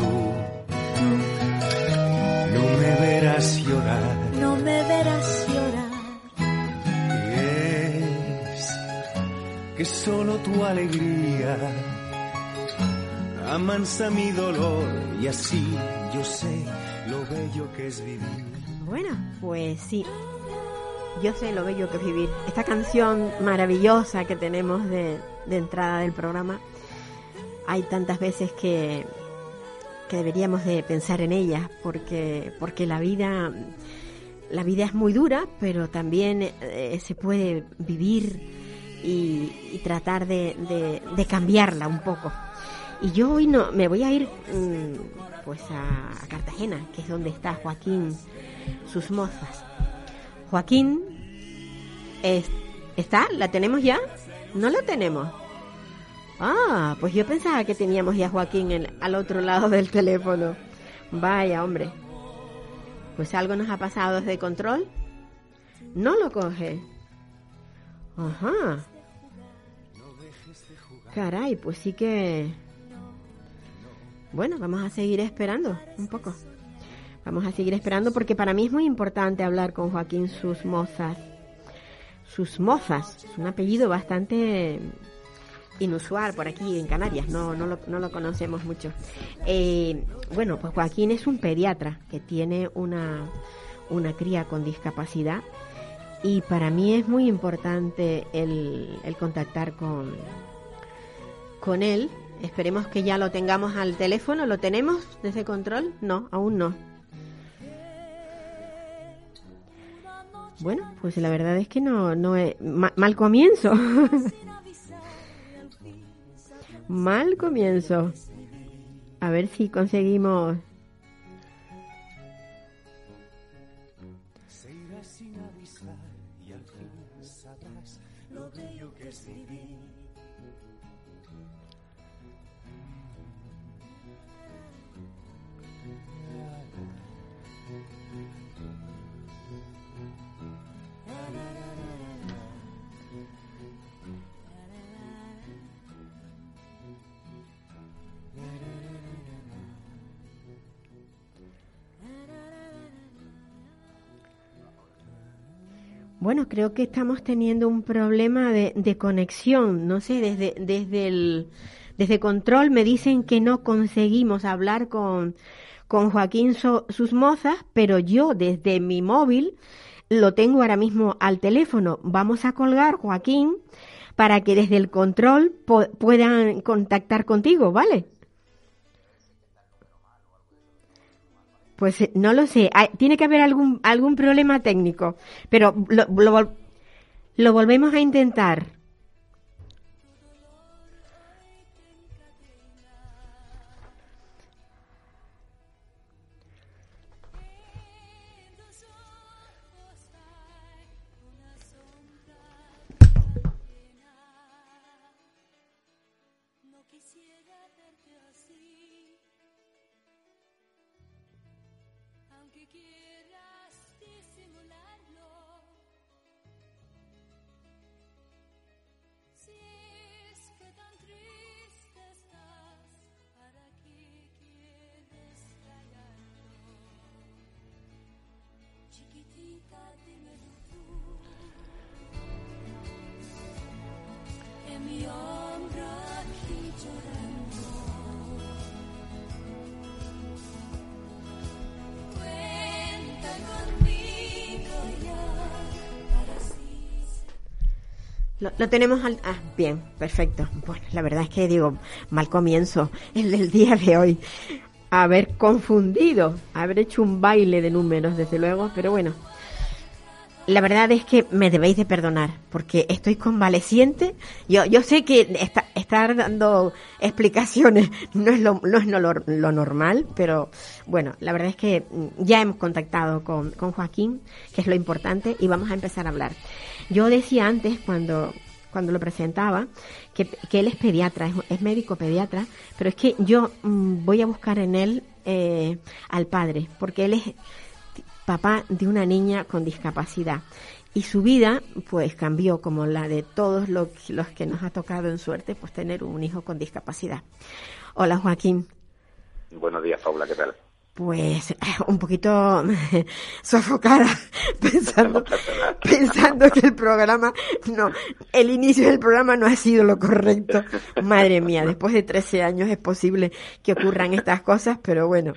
Tú no me verás llorar. No me verás llorar. Y es que solo tu alegría amansa mi dolor y así yo sé lo bello que es vivir. Bueno, pues sí. Yo sé lo bello que es vivir. Esta canción maravillosa que tenemos de, de entrada del programa, hay tantas veces que, que deberíamos de pensar en ella, porque, porque la vida, la vida es muy dura, pero también eh, se puede vivir y, tratar de, cambiarla un poco. Y yo hoy no, me voy a ir mm, pues a, Cartagena, que es donde está Joaquín sus mozas. Joaquín, es- ¿está? ¿La tenemos ya? ¿No la tenemos? Ah, pues yo pensaba que teníamos ya a Joaquín al otro lado del teléfono. Vaya, hombre. Pues algo nos ha pasado desde control. No lo coge. Ajá. Caray, pues sí que... Bueno, vamos a seguir esperando un poco. Vamos a seguir esperando porque para mí es muy importante hablar con Joaquín Sus Mozas. Sus Mozas, es un apellido bastante inusual por aquí en Canarias, no, no, lo, no lo conocemos mucho. Eh, bueno, pues Joaquín es un pediatra que tiene una, una cría con discapacidad y para mí es muy importante el, el contactar con, con él. Esperemos que ya lo tengamos al teléfono. ¿Lo tenemos desde control? No, aún no. Bueno, pues la verdad es que no, no he- ma- mal comienzo. mal comienzo. A ver si conseguimos. Bueno, creo que estamos teniendo un problema de, de conexión. No sé, desde, desde el desde control me dicen que no conseguimos hablar con, con Joaquín So- sus mozas, pero yo desde mi móvil lo tengo ahora mismo al teléfono. Vamos a colgar, Joaquín, para que desde el control puedan contactar contigo, ¿vale? Pues eh, no lo sé, Hay- tiene que haber algún, algún problema técnico, pero lo, lo lo volvemos a intentar. Lo, tenemos al... Ah, bien, perfecto. Bueno, la verdad es que digo, mal comienzo el del día de hoy. Haber confundido, haber hecho un baile de números, desde luego, pero bueno. La verdad es que me debéis de perdonar, porque estoy convaleciente. Yo, yo sé que esta- estar dando explicaciones no es, lo, no es lo, lo normal, pero bueno, la verdad es que mm, ya hemos contactado con, con Joaquín, que es lo importante, y vamos a empezar a hablar. Yo decía antes, cuando, cuando lo presentaba, que, él es pediatra, es, es médico pediatra, pero es que yo mm, voy a buscar en él eh, al padre, porque él es papá de una niña con discapacidad. Y su vida, pues, cambió como la de todos los, los que nos ha tocado en suerte, pues, tener un hijo con discapacidad. Hola, Joaquín. Buenos días, Paula, ¿qué tal? Pues un poquito sofocada pensando, pensando que el programa no, el inicio del programa no ha sido lo correcto. Madre mía, después de 13 años es posible que ocurran estas cosas, pero bueno,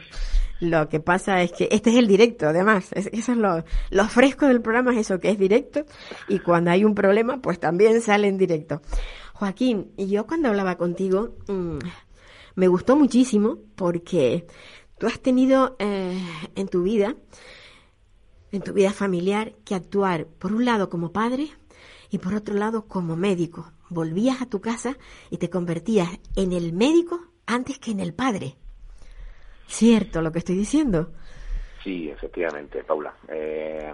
lo que pasa es que este es el directo, además, es- eso es lo, lo fresco del programa, es eso que es directo y cuando hay un problema, pues también sale en directo. Joaquín, y yo cuando hablaba contigo, mm, me gustó muchísimo porque tú has tenido eh, en tu vida, en tu vida familiar, que actuar por un lado como padre y por otro lado como médico. Volvías a tu casa y te convertías en el médico antes que en el padre. ¿Cierto lo que estoy diciendo? Sí, efectivamente, Paula. Eh,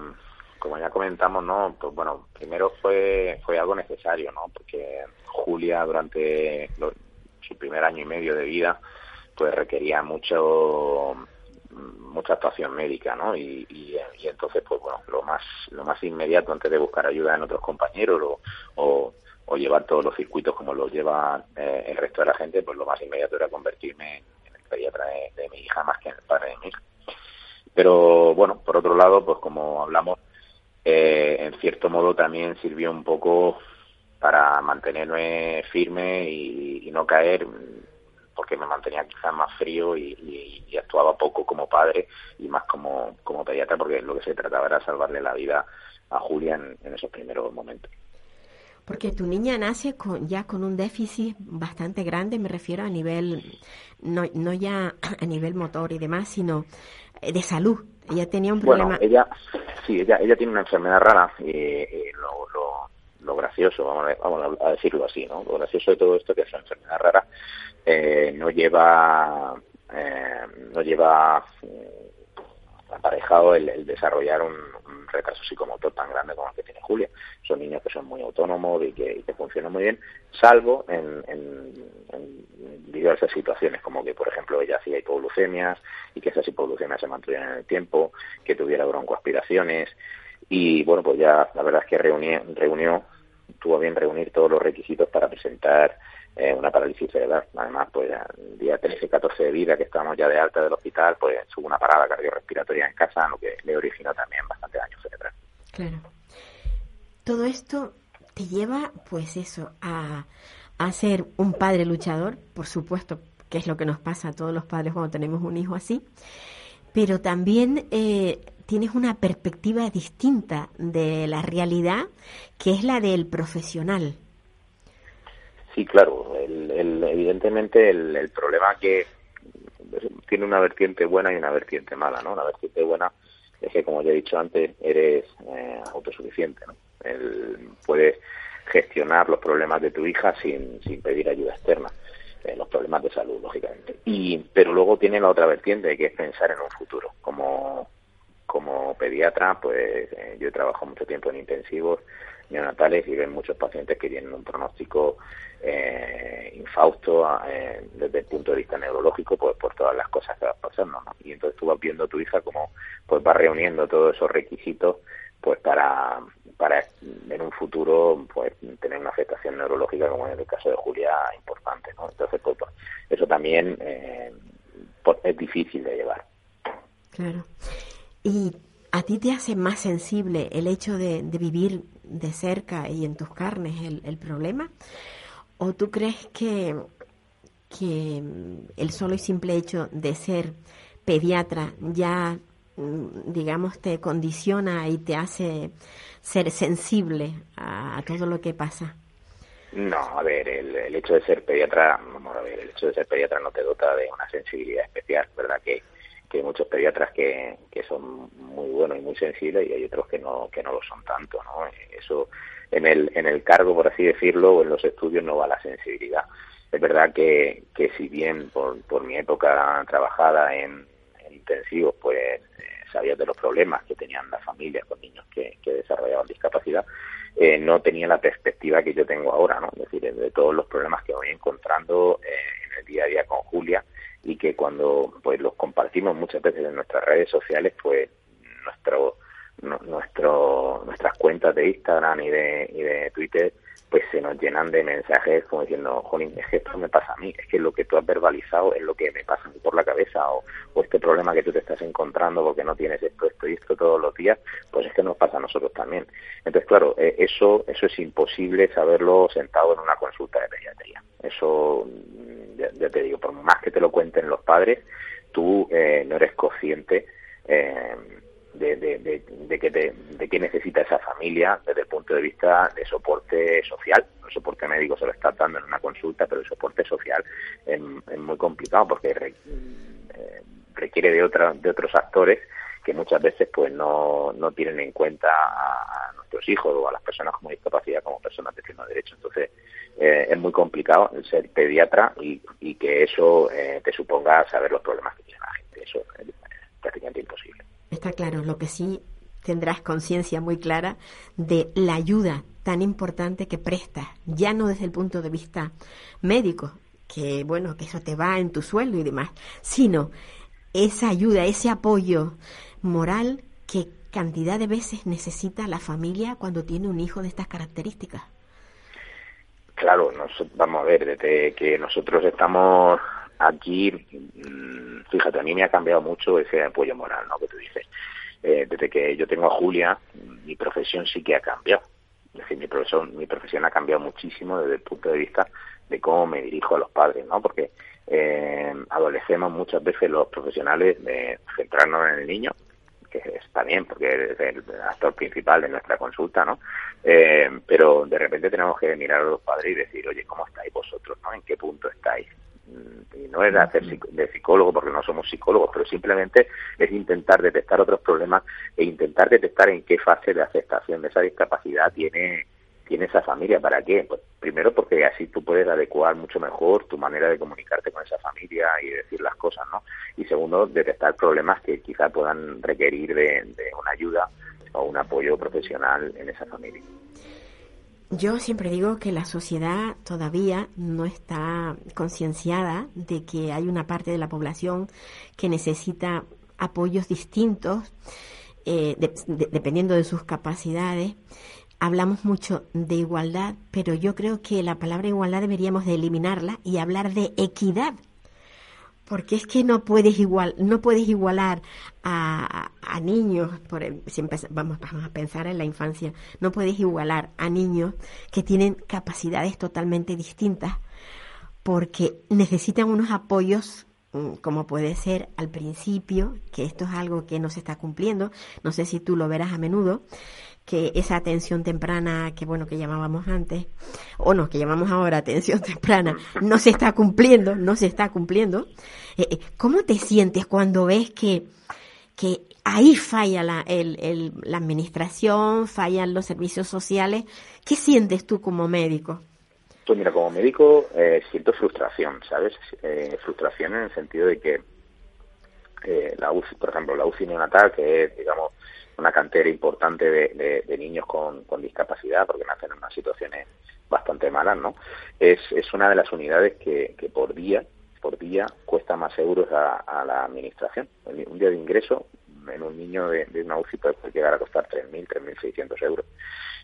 como ya comentamos, ¿no? Pues bueno, primero fue, fue algo necesario, ¿no? Porque Julia durante lo- su primer año y medio de vida, pues requería mucho mucha actuación médica, ¿no? Y, y, entonces, pues bueno, lo más lo más inmediato antes de buscar ayuda en otros compañeros o, llevar todos los circuitos como los lleva eh, el resto de la gente, pues lo más inmediato era convertirme en, el pediatra de, mi hija más que en el padre de mi hija. Pero bueno, por otro lado, pues como hablamos, eh, en cierto modo también sirvió un poco para mantenerme firme y no caer, porque me mantenía quizás más frío y, y- y actuaba poco como padre y más como, como pediatra, porque lo que se trataba era salvarle la vida a Julia en, en esos primeros momentos. Porque tu niña nace con, ya con un déficit bastante grande, me refiero a nivel, no, no ya a nivel motor y demás, sino eh, de salud. Ella tenía un problema. Bueno, ella, sí, ella, ella tiene una enfermedad rara y, y lo, lo, lo gracioso, vamos a, vamos a decirlo así, ¿no? Lo gracioso de todo esto que es una enfermedad rara eh, no lleva, eh, no lleva eh, aparejado el, desarrollar un, un retraso psicomotor tan grande como el que tiene Julia. Son niños que son muy autónomos y que, y que funcionan muy bien, salvo en, en, en diversas situaciones, como que, por ejemplo, ella hacía hipoglucemias y que esas hipoglucemias se mantuvieran en el tiempo, que tuviera broncoaspiraciones. Y bueno, pues ya la verdad es que reunió, reunió tuvo bien reunir todos los requisitos para presentar eh, una parálisis cerebral. Además, pues el día 13-14 de vida, que estábamos ya de alta del hospital, pues tuvo una parada cardiorrespiratoria en casa, lo que le originó también bastante daño cerebral. Claro. Todo esto te lleva, pues eso, a, a ser un padre luchador, por supuesto, que es lo que nos pasa a todos los padres cuando tenemos un hijo así, pero también eh, tienes una perspectiva distinta de la realidad, que es la del profesional. Sí, claro. El, el- evidentemente el, el problema que tiene una vertiente buena y una vertiente mala, ¿no? La vertiente buena es que, como ya he dicho antes, eres eh, autosuficiente, ¿no? El- puedes gestionar los problemas de tu hija sin, sin pedir ayuda externa, eh, los problemas de salud, lógicamente. Y, pero luego tiene la otra vertiente, que es pensar en un futuro. Como, como pediatra, pues eh, yo he trabajado mucho tiempo en intensivos neonatales y ven muchos pacientes que tienen un pronóstico eh, infausto eh, desde el punto de vista neurológico pues por todas las cosas que va pasando ¿no? y entonces tú vas viendo a tu hija como pues va reuniendo todos esos requisitos pues para para en un futuro pues tener una afectación neurológica como en el caso de Julia importante ¿no? entonces pues, pues, eso también eh, pues, es difícil de llevar Claro. ¿Y a ti te hace más sensible el hecho de, vivir de cerca y en tus carnes el, el problema? ¿O tú crees que, que el solo y simple hecho de ser pediatra ya mm, digamos, te condiciona y te hace ser sensible a, todo lo que pasa? No, a ver, el, hecho de ser pediatra, vamos a ver, el hecho de ser pediatra no te dota de una sensibilidad especial, ¿verdad? Que, que hay muchos pediatras que, que son muy buenos y muy sensibles y hay otros que no, que no lo son tanto, ¿no? Eso en el, en el cargo, por así decirlo, o en los estudios no va la sensibilidad. Es verdad que, que si bien por, por mi época trabajada en, intensivos, pues eh, sabía de los problemas que tenían las familias con niños que, que desarrollaban discapacidad, eh, no tenía la perspectiva que yo tengo ahora, ¿no? Es decir, de todos los problemas que voy encontrando eh, en el día a día con Julia y que cuando pues los compartimos muchas veces en nuestras redes sociales, pues nuestro nuestro nuestras cuentas de Instagram y de, y de Twitter pues se nos llenan de mensajes como diciendo, jolín, es que esto me pasa a mí, es que lo que tú has verbalizado es lo que me pasa a mí por la cabeza, o, o este problema que tú te estás encontrando porque no tienes esto, esto y esto todos los días, pues es que nos pasa a nosotros también. Entonces, claro, eh, eso, eso es imposible saberlo sentado en una consulta de pediatría. Eso, ya, te digo, por más que te lo cuenten los padres, tú eh, no eres consciente eh, de, de, que de qué necesita esa familia desde el punto de vista de soporte social. El soporte médico se lo está dando en una consulta, pero el soporte social es, muy complicado porque eh, requiere de, otra, de otros actores que muchas veces pues no, no tienen en cuenta a, nuestros hijos o a las personas con discapacidad como personas de pleno derecho. Entonces eh, es muy complicado ser pediatra y, y que eso eh, te suponga saber los problemas que tiene la gente. Eso es prácticamente imposible. Está claro, lo que sí tendrás conciencia muy clara de la ayuda tan importante que prestas, ya no desde el punto de vista médico, que bueno, que eso te va en tu sueldo y demás, sino esa ayuda, ese apoyo moral que cantidad de veces necesita la familia cuando tiene un hijo de estas características. Claro, vamos a ver, desde que nosotros estamos aquí, mm, fíjate, a mí me ha cambiado mucho ese apoyo moral, ¿no? Que tú dices. Eh, desde que yo tengo a Julia, mi profesión sí que ha cambiado. Es decir, mi profesión, mi profesión ha cambiado muchísimo desde el punto de vista de cómo me dirijo a los padres, ¿no? Porque eh, adolecemos muchas veces los profesionales de centrarnos en el niño, que está bien porque es el actor principal de nuestra consulta, ¿no? Eh, pero de repente tenemos que mirar a los padres y decir, oye, ¿cómo estáis vosotros, no? ¿En qué punto estáis? y no es hacer de psicólogo porque no somos psicólogos, pero simplemente es intentar detectar otros problemas e intentar detectar en qué fase de aceptación de esa discapacidad tiene tiene esa familia. ¿Para qué? Pues primero porque así tú puedes adecuar mucho mejor tu manera de comunicarte con esa familia y decir las cosas, ¿no? Y segundo, detectar problemas que quizá puedan requerir de una ayuda o un apoyo profesional en esa familia. Yo siempre digo que la sociedad todavía no está concienciada de que hay una parte de la población que necesita apoyos distintos eh, dependiendo de sus capacidades. Hablamos mucho de igualdad, pero yo creo que la palabra igualdad deberíamos de eliminarla y hablar de equidad. Porque es que no puedes igual no puedes igualar a, a niños por si vamos, vamos a pensar en la infancia no puedes igualar a niños que tienen capacidades totalmente distintas porque necesitan unos apoyos mm, como puede ser al principio, que esto es algo que no se está cumpliendo, no sé si tú lo verás a menudo, que esa atención temprana que bueno que llamábamos antes o no que llamamos ahora atención temprana no se está cumpliendo no se está cumpliendo. Eh, eh, cómo te sientes cuando ves que que ahí falla la, el, la administración fallan los servicios sociales qué sientes tú como médico pues mira como médico eh, siento frustración sabes frustración en el sentido de que la UCI por ejemplo la UCI neonatal que es digamos una cantera importante de, niños con, discapacidad, porque nacen en unas situaciones bastante malas, ¿no? Es, es una de las unidades que, que por día por día cuesta más euros a, la administración. Un día de ingreso en un niño de, una UCI puede llegar a costar 3.000, 3.600 euros.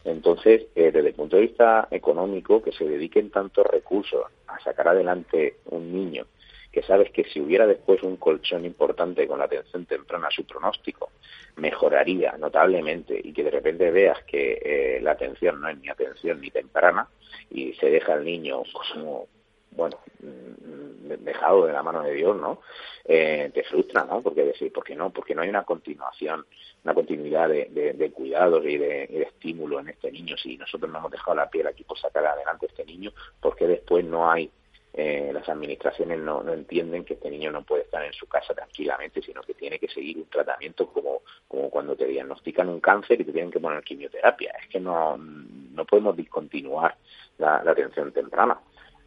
Entonces, eh, desde el punto de vista económico, que se dediquen tantos recursos a sacar adelante un niño que sabes que si hubiera después un colchón importante con la atención temprana, su pronóstico mejoraría notablemente y que de repente veas que eh, la atención no es ni atención ni temprana y se deja al niño bueno, mm, dejado de la mano de Dios, ¿no? Eh, te frustra, ¿no? Porque decir, ¿por qué no? Porque no hay una continuación, una continuidad de, de, cuidados y de, de, estímulo en este niño. Si nosotros no hemos dejado la piel aquí por sacar adelante a este niño, ¿por qué después no hay eh, las administraciones no, no, entienden que este niño no puede estar en su casa tranquilamente, sino que tiene que seguir un tratamiento como, como cuando te diagnostican un cáncer y te tienen que poner quimioterapia. Es que no, no podemos discontinuar la, atención temprana.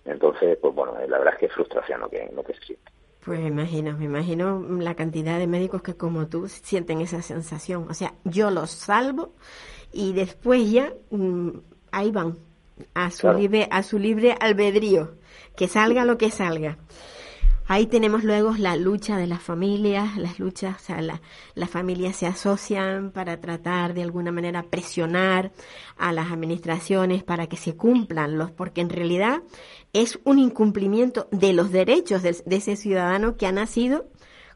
Entonces, pues bueno, la verdad es que es frustración lo que, lo que se siente. Pues me imagino, me imagino la cantidad de médicos que como tú sienten esa sensación. O sea, yo los salvo y después ya mm, ahí van a su libre a su libre albedrío que salga lo que salga. Ahí tenemos luego la lucha de las familias, las luchas, o las familias se asocian para tratar de alguna manera presionar a las administraciones para que se cumplan los, porque en realidad es un incumplimiento de los derechos de, ese ciudadano que ha nacido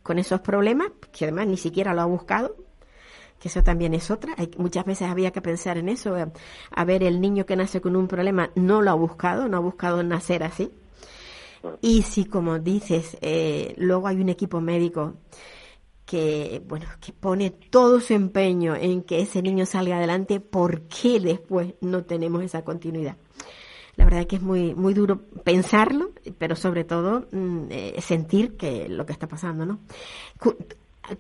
con esos problemas, que además ni siquiera lo ha buscado, que eso también es otra. Hay, muchas veces había que pensar en eso. A ver, el niño que nace con un problema no lo ha buscado, no ha buscado nacer así. Y si, como dices, eh, luego hay un equipo médico que, bueno, que pone todo su empeño en que ese niño salga adelante, ¿por qué después no tenemos esa continuidad? La verdad es que es muy, muy duro pensarlo, pero sobre todo mm, eh, sentir que lo que está pasando, ¿no?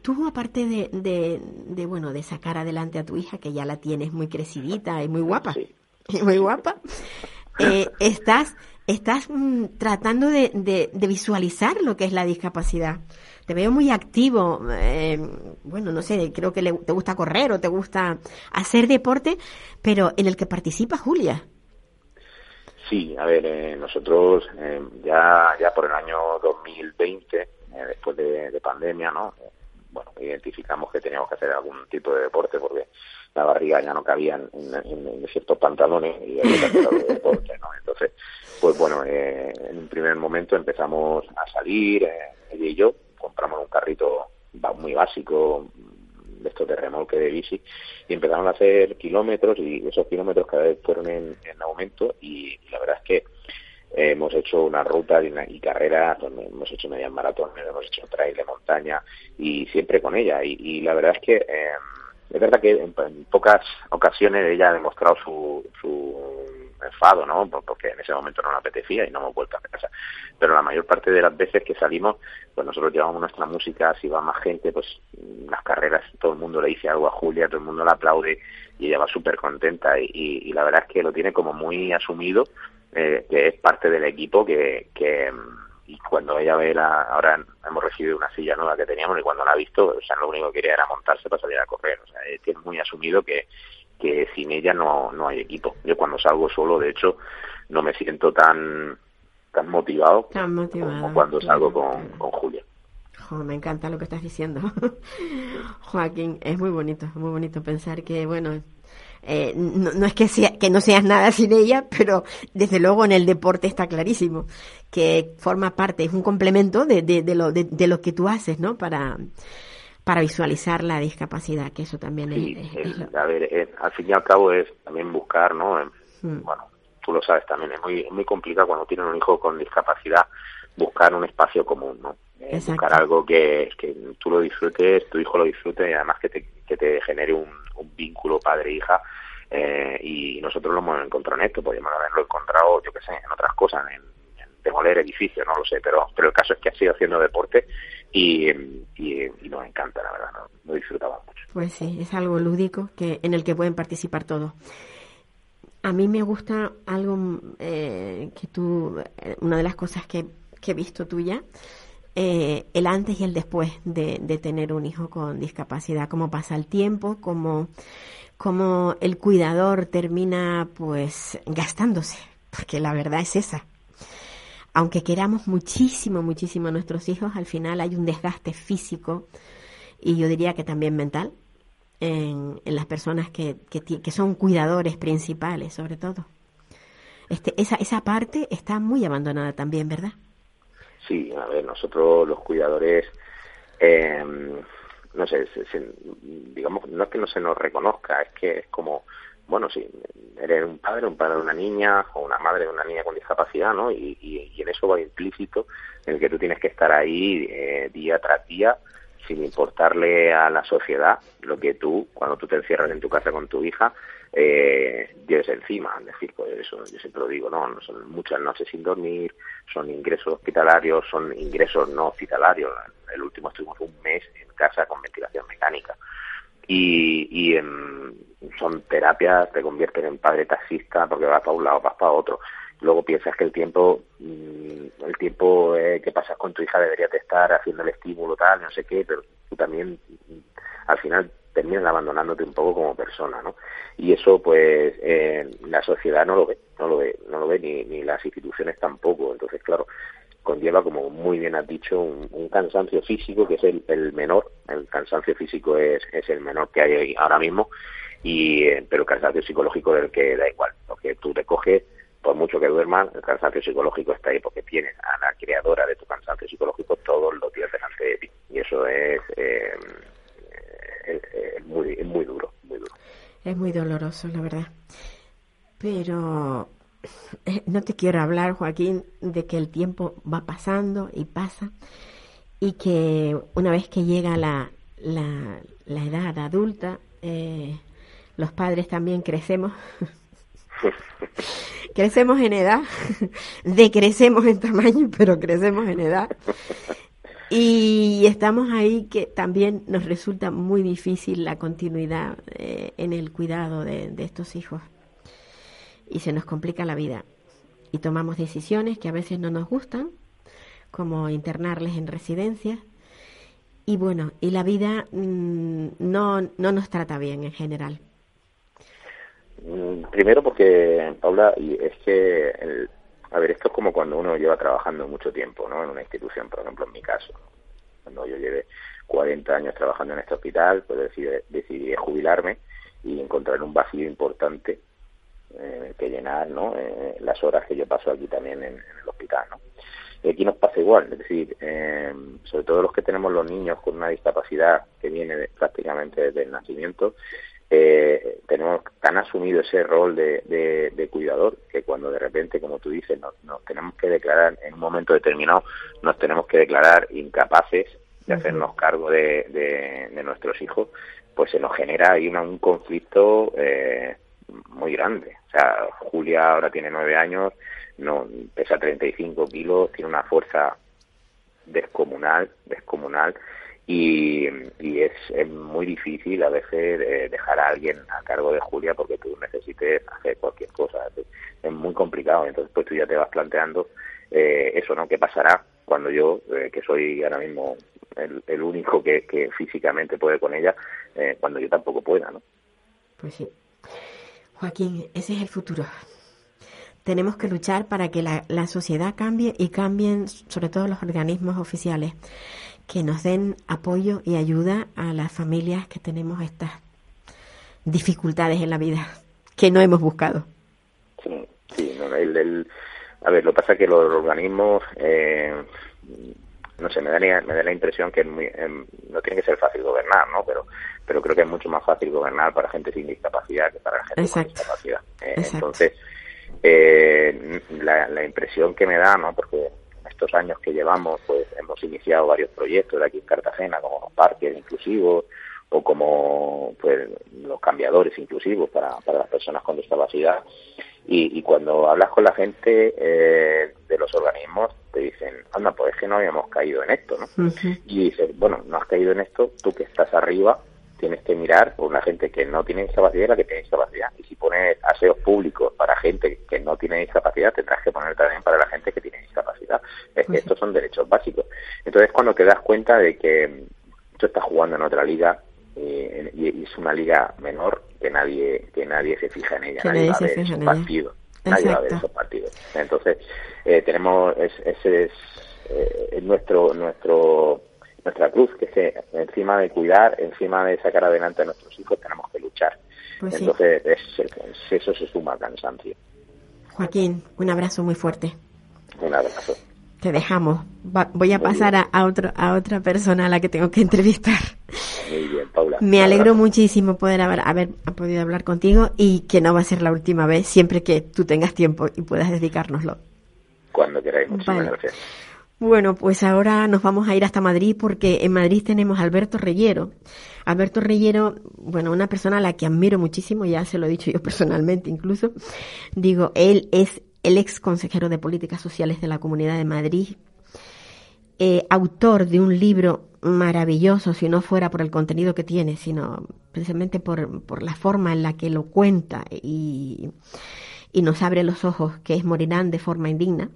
Tú, aparte de, de, bueno, de sacar adelante a tu hija, que ya la tienes muy crecidita y muy guapa, muy guapa, eh, estás estás mm, tratando de, de, visualizar lo que es la discapacidad. Te veo muy activo, eh, bueno, no sé, creo que te gusta correr o te gusta hacer deporte, pero en el que participa Julia. Sí, a ver, eh, nosotros eh, ya, ya por el año 2020, después de, pandemia, ¿no? Bueno, identificamos que teníamos que hacer algún tipo de deporte porque la barriga ya no cabía en, ciertos pantalones y había que hacer algo de deporte, ¿no? Entonces, pues bueno, eh, en un primer momento empezamos a salir, eh, ella y yo, compramos un carrito muy básico, de estos de remolque de bici, y empezamos a hacer kilómetros, y esos kilómetros cada vez fueron en, aumento, y, la verdad es que eh, hemos hecho una ruta y, carreras, hemos hecho medias maratones, hemos hecho trail de montaña, y siempre con ella, y, la verdad es que es verdad que en, pocas ocasiones ella ha demostrado su, su enfado, ¿no? Porque en ese momento no le apetecía y no hemos vuelto a casa. Pero la mayor parte de las veces que salimos, pues nosotros llevamos nuestra música, si va más gente, pues las carreras, todo el mundo le dice algo a Julia, todo el mundo la aplaude y ella va súper contenta y, la verdad es que lo tiene como muy asumido, eh, que es parte del equipo que, que y cuando ella ve la, ahora hemos recibido una silla nueva que teníamos y cuando la ha visto, o sea, lo único que quería era montarse para salir a correr, o sea, tiene muy asumido que, que sin ella no, no hay equipo. Yo cuando salgo solo, de hecho, no me siento tan tan motivado, como cuando salgo con, con Julia. me encanta lo que estás diciendo, Joaquín. Es muy bonito, muy bonito pensar que, bueno, eh, no, es que, sea, que no seas nada sin ella, pero desde luego en el deporte está clarísimo que forma parte, es un complemento de, de, de lo, de, lo que tú haces, ¿no? Para, para visualizar la discapacidad, que eso también es, A ver, al fin y al cabo es también buscar, ¿no? Hmm. Bueno, tú lo sabes también, es muy, muy complicado cuando tienes un hijo con discapacidad buscar un espacio común, ¿no? Buscar algo que, que tú lo disfrutes, tu hijo lo disfrute y además que te, que te genere un, un vínculo padre-hija. Eh, y nosotros lo hemos encontrado en esto, podríamos haberlo encontrado, yo qué sé, en otras cosas, en, demoler edificios, no lo sé, pero, pero el caso es que ha sido haciendo deporte y, nos encanta, la verdad, lo, disfrutaba mucho. Pues sí, es algo lúdico que en el que pueden participar todos. A mí me gusta algo eh, que tú, eh, una de las cosas que, que he visto tuya, eh, el antes y el después de, de, tener un hijo con discapacidad, cómo pasa el tiempo, cómo, cómo el cuidador termina pues gastándose, porque la verdad es esa, aunque queramos muchísimo, muchísimo a nuestros hijos, al final hay un desgaste físico y yo diría que también mental en, en las personas que, que, son cuidadores principales, sobre todo. Este, esa, esa parte está muy abandonada también, ¿verdad? Sí, a ver, nosotros los cuidadores, eh, no sé, digamos, no es que no se nos reconozca, es que es como bueno, si eres un padre, un padre de una niña o una madre de una niña con discapacidad, ¿no? Y, y, en eso va implícito el que tú tienes que estar ahí eh, día tras día sin importarle a la sociedad lo que tú, cuando tú te encierras en tu casa con tu hija, eh, lleves encima. Es decir, pues eso, yo siempre lo digo, ¿no? Son muchas noches sin dormir, son ingresos hospitalarios, son ingresos no hospitalarios. El último estuvimos un mes en casa con ventilación mecánica. Y, y son terapias, te convierten en padre taxista porque vas para un lado, vas para otro luego piensas que el tiempo mm, el tiempo eh, que pasas con tu hija debería de estar haciendo el estímulo tal no sé qué pero tú también al final terminas abandonándote un poco como persona no y eso pues eh, la sociedad no lo ve no lo ve no lo ve ni, ni las instituciones tampoco. Entonces claro conlleva como muy bien has dicho un, cansancio físico que es el, el, menor. El cansancio físico es, es el menor que hay ahora mismo y eh, pero el cansancio psicológico del que da igual porque tú te coges por mucho que duerman, el cansancio psicológico está ahí porque tienes a la creadora de tu cansancio psicológico todos los días delante de ti. Y eso es, eh, muy, muy duro, muy duro. Es muy doloroso, la verdad. Pero eh, no te quiero hablar, Joaquín, de que el tiempo va pasando y pasa y que una vez que llega la, la, la edad adulta, eh, los padres también crecemos. crecemos en edad, decrecemos en tamaño, pero crecemos en edad. Y estamos ahí que también nos resulta muy difícil la continuidad eh, en el cuidado de, de estos hijos. Y se nos complica la vida. Y tomamos decisiones que a veces no nos gustan, como internarles en residencias. Y bueno, y la vida mm, no, no nos trata bien en general. Mm, primero porque, Paula, es que, a ver, esto es como cuando uno lleva trabajando mucho tiempo, ¿no? En una institución, por ejemplo, en mi caso. Cuando yo llevé 40 años trabajando en este hospital, pues decidí, decidí jubilarme y encontrar un vacío importante eh, que llenar, ¿no? Eh, las horas que yo paso aquí también en, el hospital, ¿no? Y aquí nos pasa igual, es decir, eh, sobre todo los que tenemos los niños con una discapacidad que viene prácticamente desde el nacimiento, eh, tenemos tan asumido ese rol de, de, cuidador que cuando de repente, como tú dices, nos, tenemos que declarar en un momento determinado, nos tenemos que declarar incapaces de hacernos cargo de, de, nuestros hijos, pues se nos genera ahí un conflicto eh, muy grande. O sea, Julia ahora tiene nueve años, no pesa 35 kilos, tiene una fuerza descomunal, descomunal, y, es, muy difícil a veces eh, dejar a alguien a cargo de Julia porque tú necesites hacer cualquier cosa. Es, muy complicado. Entonces, pues tú ya te vas planteando eh, eso, ¿no? ¿Qué pasará cuando yo, eh, que soy ahora mismo el, único que, que, físicamente puede con ella, cuando yo tampoco pueda, ¿no? Pues sí. Joaquín, ese es el futuro. Tenemos que luchar para que la, la sociedad cambie y cambien sobre todo los organismos oficiales que nos den apoyo y ayuda a las familias que tenemos estas dificultades en la vida que no hemos buscado. Sí, sí el, a ver, lo que pasa es que los organismos, eh, no sé, me da, me da la impresión que em, no tiene que ser fácil gobernar, ¿no? Pero, pero creo que es mucho más fácil gobernar para gente sin discapacidad que para gente con discapacidad. Eh, entonces, eh, la, la impresión que me da, ¿no? Porque estos años que llevamos, pues hemos iniciado varios proyectos de aquí en Cartagena, como los parques inclusivos o como pues los cambiadores inclusivos para, para las personas con discapacidad. Y, y cuando hablas con la gente eh, de los organismos, te dicen, anda, pues es que no habíamos caído en esto, ¿no? Y dices, bueno, no has caído en esto, tú que estás arriba, tienes que mirar por una gente que no tiene discapacidad y la que tiene discapacidad. Y si pones aseos públicos para gente que no tiene discapacidad, tendrás que poner también para la gente que tiene discapacidad. Es que estos son derechos básicos. Entonces, cuando te das cuenta de que tú estás jugando en otra liga eh, y es una liga menor, que nadie que nadie se fija en ella, nadie, va a ver esos partidos. Nadie va a ver esos partidos. Entonces, eh, tenemos ese es, eh, nuestro nuestro nuestra cruz, que es encima de cuidar, encima de sacar adelante a nuestros hijos, tenemos que luchar. Pues Entonces, eso se suma al cansancio. Joaquín, un abrazo muy fuerte. Un abrazo. Te dejamos. voy a pasar a, otro, a otra persona a la que tengo que entrevistar. Muy bien, Paula. Me alegro muchísimo poder haber, haber podido hablar contigo y que no va a ser la última vez, siempre que tú tengas tiempo y puedas dedicárnoslo. Cuando queráis. Muchísimas Vale. gracias. Bueno, pues ahora nos vamos a ir hasta Madrid porque en Madrid tenemos a Alberto Reyero. Alberto Reyero, bueno, una persona a la que admiro muchísimo, ya se lo he dicho yo personalmente incluso. Digo, él es el ex consejero de Políticas Sociales de la Comunidad de Madrid, eh, autor de un libro maravilloso, si no fuera por el contenido que tiene, sino precisamente por, por la forma en la que lo cuenta y, y nos abre los ojos, que es Morirán de forma indigna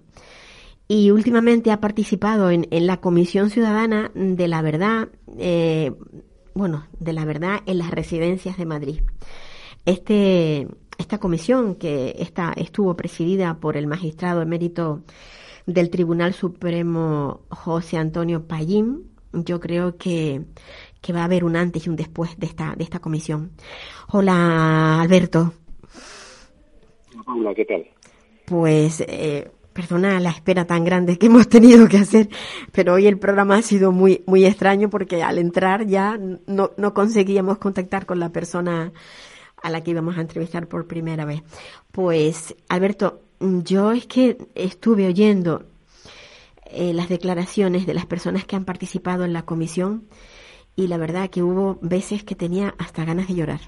y últimamente ha participado en, en la Comisión Ciudadana de la Verdad, eh, bueno, de la Verdad en las residencias de Madrid. Este, esta comisión que está, estuvo presidida por el magistrado emérito del Tribunal Supremo José Antonio Payín, yo creo que, que va a haber un antes y un después de esta, de esta comisión. Hola, Alberto. Paula, ¿qué tal? Pues, eh, perdona la espera tan grande que hemos tenido que hacer, pero hoy el programa ha sido muy, muy extraño porque al entrar ya no, no conseguíamos contactar con la persona a la que íbamos a entrevistar por primera vez. Pues, Alberto, yo es que estuve oyendo eh, las declaraciones de las personas que han participado en la comisión y la verdad que hubo veces que tenía hasta ganas de llorar.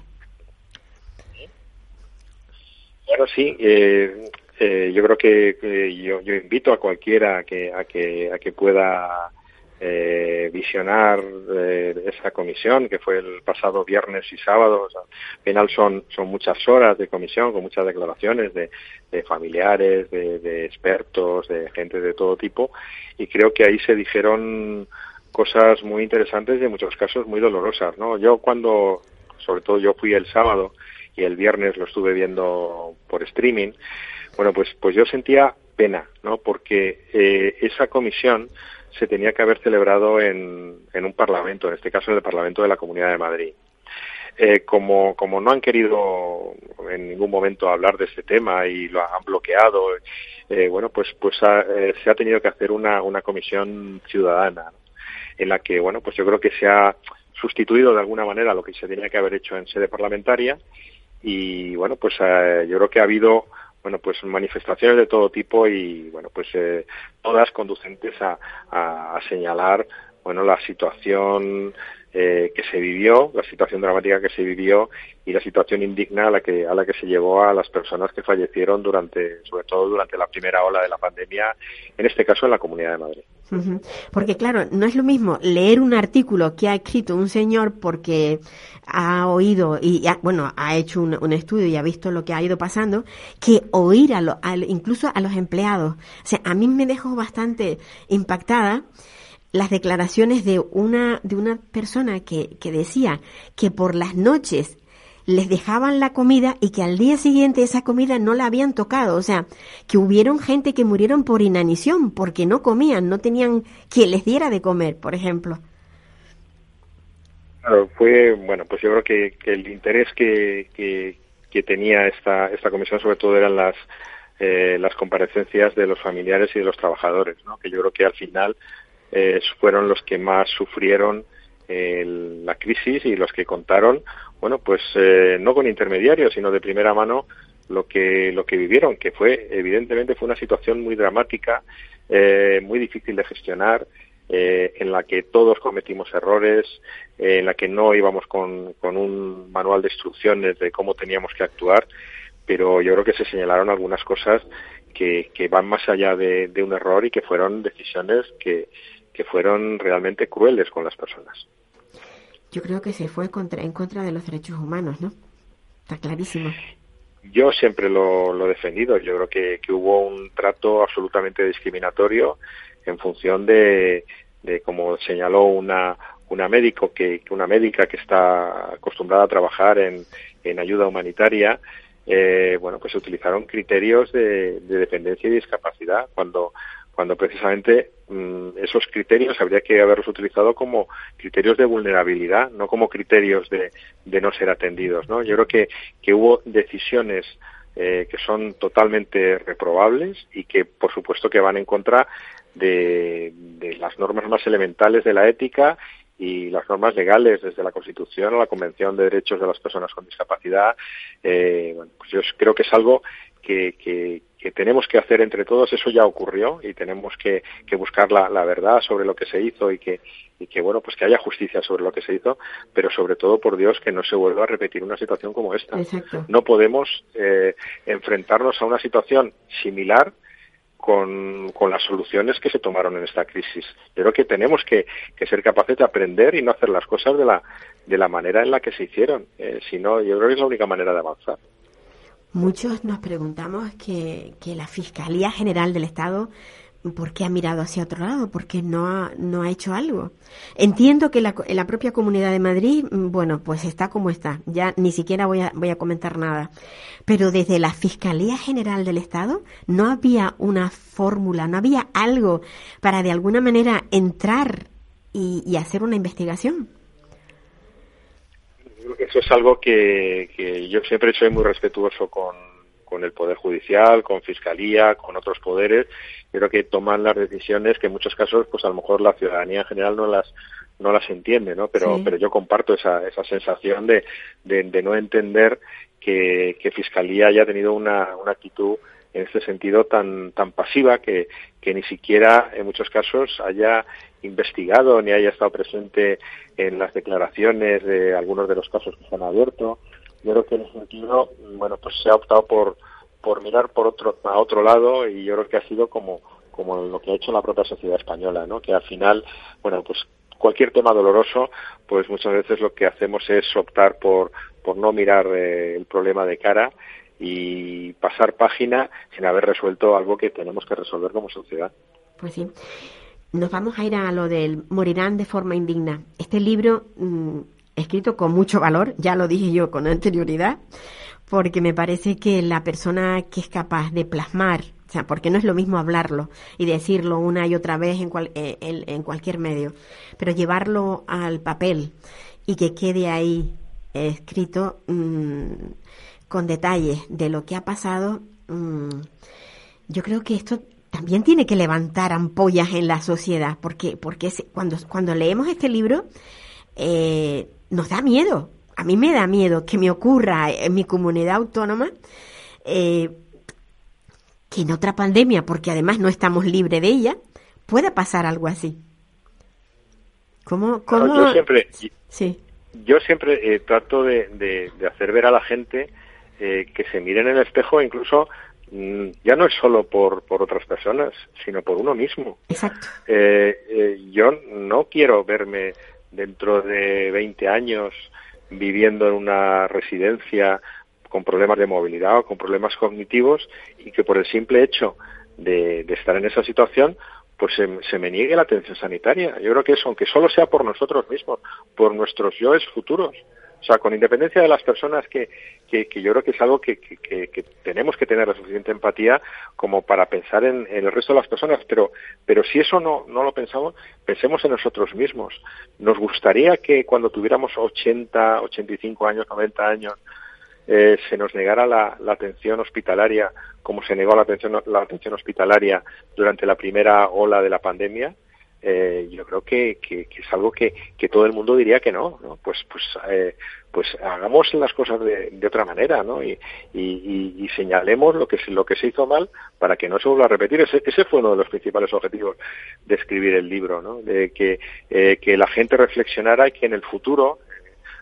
Bueno, sí, eh, eh, yo creo que, yo, yo invito a cualquiera a que, a que, a que pueda eh, visionar eh, esa comisión que fue el pasado viernes y sábado. Al final son, son muchas horas de comisión con muchas declaraciones de, de familiares, de, de expertos, de gente de todo tipo y creo que ahí se dijeron cosas muy interesantes y en muchos casos muy dolorosas, ¿no? Yo cuando, sobre todo yo fui el sábado y el viernes lo estuve viendo por streaming, bueno, pues, pues yo sentía pena, ¿no? Porque eh, esa comisión se tenía que haber celebrado en, en un parlamento, en este caso en el Parlamento de la Comunidad de Madrid. Eh, como, como no han querido en ningún momento hablar de este tema y lo han bloqueado, eh, bueno, pues, pues ha, se ha tenido que hacer una, una comisión ciudadana en la que, bueno, pues yo creo que se ha sustituido de alguna manera lo que se tenía que haber hecho en sede parlamentaria y, bueno, pues eh, yo creo que ha habido bueno, pues manifestaciones de todo tipo y, bueno, pues eh, todas conducentes a, a, a señalar, bueno, la situación eh, que se vivió, la situación dramática que se vivió y la situación indigna a la que a la que se llevó a las personas que fallecieron durante, sobre todo durante la primera ola de la pandemia, en este caso en la Comunidad de Madrid. Porque claro, no es lo mismo leer un artículo que ha escrito un señor porque ha oído y ha- bueno ha hecho un, estudio y ha visto lo que ha ido pasando que oír a, lo- a incluso a los empleados. O sea, a mí me dejó bastante impactada las declaraciones de una de una persona que, que decía que por las noches les dejaban la comida y que al día siguiente esa comida no la habían tocado. O sea, que hubieron gente que murieron por inanición, porque no comían, no tenían quien les diera de comer, por ejemplo. Claro, fue, bueno, pues yo creo que, que el interés que, que, que tenía esta, esta comisión sobre todo eran las, eh, las comparecencias de los familiares y de los trabajadores, ¿no? que yo creo que al final eh, fueron los que más sufrieron eh, la crisis y los que contaron, bueno, pues eh, no con intermediarios, sino de primera mano lo que lo que vivieron, que fue evidentemente fue una situación muy dramática, eh, muy difícil de gestionar, eh, en la que todos cometimos errores, eh, en la que no íbamos con, con un manual de instrucciones de cómo teníamos que actuar, pero yo creo que se señalaron algunas cosas que, que van más allá de un error y que fueron decisiones que, que fueron realmente crueles con las personas. Yo creo que se fue contra, en contra de los derechos humanos, ¿no? Está clarísimo. Yo siempre lo, lo he defendido. Yo creo que, que hubo un trato absolutamente discriminatorio en función de, de como señaló una, una médico que, una médica que está acostumbrada a trabajar en, en ayuda humanitaria, eh, bueno, pues se utilizaron criterios de, de dependencia y discapacidad cuando cuando precisamente mmm, esos criterios habría que haberlos utilizado como criterios de vulnerabilidad, no como criterios de, de no ser atendidos, ¿no? Yo creo que, hubo decisiones eh, que son totalmente reprobables y que, por supuesto, que van en contra de, las normas más elementales de la ética y las normas legales, desde la Constitución a la Convención de Derechos de las Personas con Discapacidad. Eh, pues yo creo que es algo que, que, que, tenemos que hacer entre todos. Eso ya ocurrió y tenemos que, que buscar la, la, verdad sobre lo que se hizo y que, y que, bueno, pues que haya justicia sobre lo que se hizo, pero sobre todo, por Dios, que no se vuelva a repetir una situación como esta. Exacto. No podemos eh, enfrentarnos a una situación similar con, con, las soluciones que se tomaron en esta crisis. Yo creo que tenemos que, que, ser capaces de aprender y no hacer las cosas de la, de la manera en la que se hicieron. Eh, si no, yo creo que es la única manera de avanzar. Muchos nos preguntamos que, que la Fiscalía General del Estado ¿por qué ha mirado hacia otro lado? ¿Por qué no ha, no ha hecho algo? Entiendo que la, la propia Comunidad de Madrid, bueno, pues está como está. Ya ni siquiera voy a, voy a comentar nada. Pero desde la Fiscalía General del Estado no había una fórmula, no había algo para de alguna manera entrar y, y hacer una investigación. Eso es algo que, que yo siempre soy muy respetuoso con, con el Poder Judicial, con Fiscalía, con otros poderes. Creo que toman las decisiones que en muchos casos, pues a lo mejor la ciudadanía en general no las no las entiende, ¿no? Pero, sí. pero yo comparto esa, esa sensación de, de, de no entender que, que, Fiscalía haya tenido una, una actitud en este sentido tan, tan pasiva que, que ni siquiera en muchos casos haya investigado ni haya estado presente en las declaraciones de algunos de los casos que se han abierto. Yo creo que en ese sentido, bueno, pues se ha optado por, por mirar por otro, a otro lado y yo creo que ha sido como, como lo que ha hecho la propia sociedad española, ¿no? Que al final, bueno, pues cualquier tema doloroso, pues muchas veces lo que hacemos es optar por, por no mirar eh, el problema de cara y pasar página sin haber resuelto algo que tenemos que resolver como sociedad. Pues sí. Nos vamos a ir a lo del Morirán de forma indigna. Este libro, mmm, escrito con mucho valor, ya lo dije yo con anterioridad, porque me parece que la persona que es capaz de plasmar, o sea, porque no es lo mismo hablarlo y decirlo una y otra vez en, cual, en, en cualquier medio, pero llevarlo al papel y que quede ahí escrito mmm, con detalles de lo que ha pasado, mmm, yo creo que esto también tiene que levantar ampollas en la sociedad, porque, porque cuando, cuando leemos este libro eh, nos da miedo. A mí me da miedo que me ocurra en mi comunidad autónoma eh, que en otra pandemia, porque además no estamos libres de ella, pueda pasar algo así. ¿Cómo? cómo... yo siempre, sí. yo siempre eh, trato de, de, de, hacer ver a la gente eh, que se miren en el espejo, incluso mm, ya no es solo por, por otras personas, sino por uno mismo. Exacto. Eh, eh, yo no quiero verme dentro de 20 años viviendo en una residencia con problemas de movilidad o con problemas cognitivos y que por el simple hecho de, de estar en esa situación pues se, se, me niegue la atención sanitaria. Yo creo que eso, aunque solo sea por nosotros mismos, por nuestros yoes futuros, o sea, con independencia de las personas que, que, que yo creo que es algo que, que, tenemos que tener la suficiente empatía como para pensar en, en, el resto de las personas, pero, pero si eso no, no lo pensamos, pensemos en nosotros mismos. Nos gustaría que cuando tuviéramos 80, 85 años, 90 años, eh, se nos negara la, la, atención hospitalaria como se negó la atención, la atención hospitalaria durante la primera ola de la pandemia, eh, yo creo que, que, es algo que, que todo el mundo diría que no. Pues, pues, eh, pues hagamos las cosas de, de otra manera, ¿no? Y, y, y, señalemos lo que, lo que se hizo mal para que no se vuelva a repetir. Ese, ese fue uno de los principales objetivos de escribir el libro, ¿no? De que, eh, que la gente reflexionara y que en el futuro,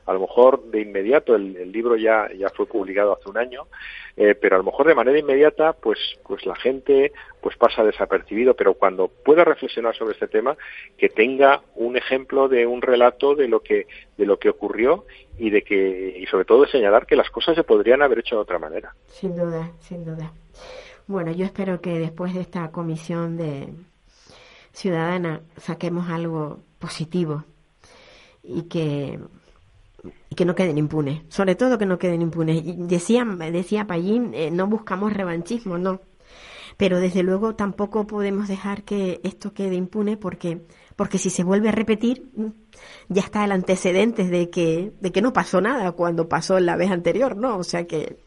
a lo mejor de inmediato el, el libro ya, ya fue publicado hace un año, eh, pero a lo mejor de manera inmediata pues, pues la gente pues pasa desapercibido, pero cuando pueda reflexionar sobre este tema, que tenga un ejemplo de un relato de lo que, de lo que ocurrió y de que, y sobre todo de señalar que las cosas se podrían haber hecho de otra manera. Sin duda, sin duda. Bueno, yo espero que después de esta comisión de ciudadana saquemos algo positivo y que y que no queden impunes, sobre todo que no queden impunes. Decía, decía Pallín, eh, no buscamos revanchismo, no. Pero desde luego tampoco podemos dejar que esto quede impune porque, porque si se vuelve a repetir, mm, ya está el antecedente de que, de que no pasó nada cuando pasó la vez anterior, ¿no? O sea que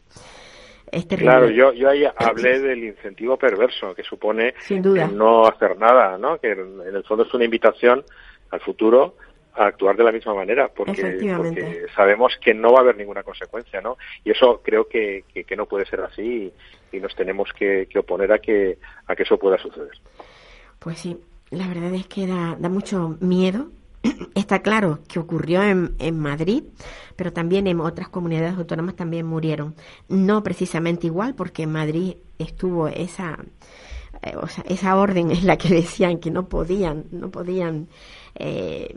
es terrible. Claro, yo, yo ahí hablé del incentivo perverso que supone Sin duda. no hacer nada, ¿no? Que en el fondo es una invitación al futuro a actuar de la misma manera porque, sabemos que no va a haber ninguna consecuencia, ¿no? Y eso creo que, que, que no puede ser así y, y nos tenemos que, que oponer a que, a que eso pueda suceder. Pues sí, la verdad es que da, da mucho miedo. Está claro que ocurrió en, en Madrid, pero también en otras comunidades autónomas también murieron. No precisamente igual, porque en Madrid estuvo esa, eh, o sea, esa orden en la que decían que no podían, no podían eh,